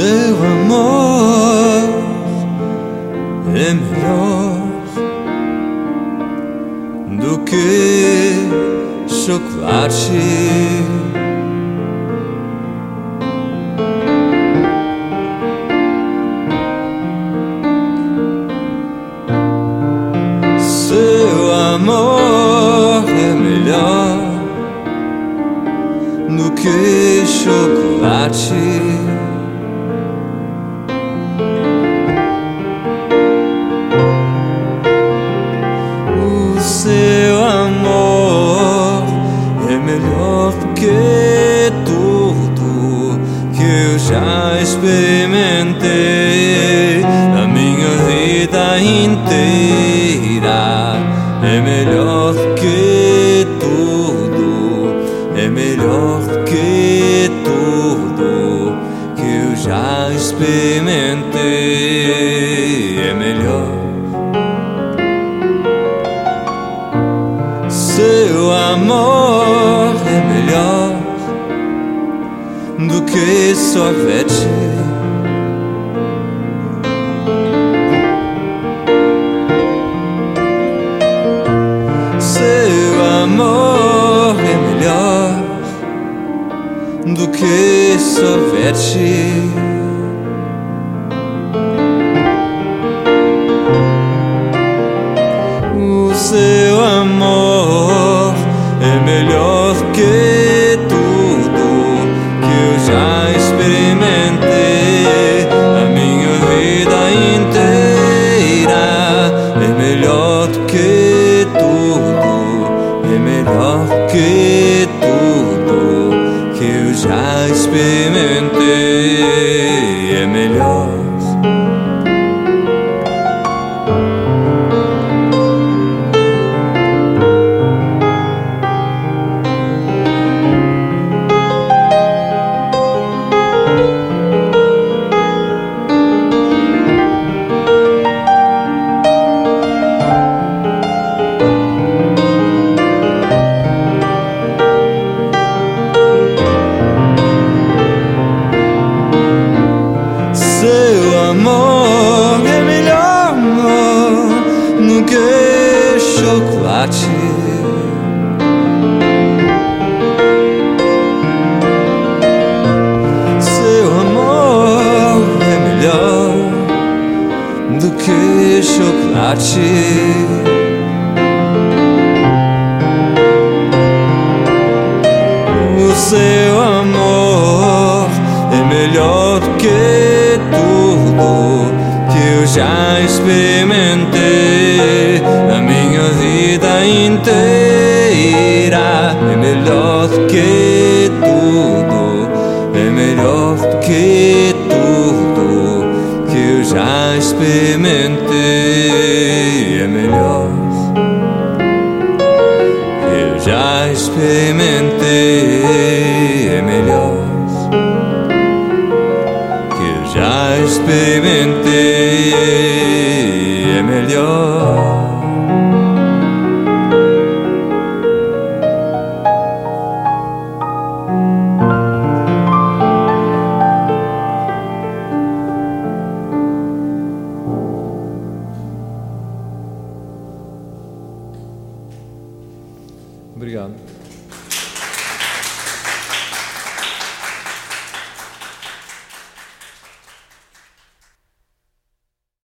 seu amor é melhor do que chocolate. Seu amor é melhor do que chocolate. Já experimentei na minha vida inteira. É melhor que tudo, é melhor que tudo que eu já experimentei. É melhor. Seu amor é melhor que sorvete. Seu amor é melhor do que sorvete. Melhor que tudo que eu já experimentei. É melhor. Seu amor é melhor do que chocolate. O seu amor é melhor do que tudo que eu já experimentei inteira. É melhor do que tudo, é melhor do que tudo que eu já experimentei. É melhor eu já experimentei, é melhor que eu já experimentei, é melhor.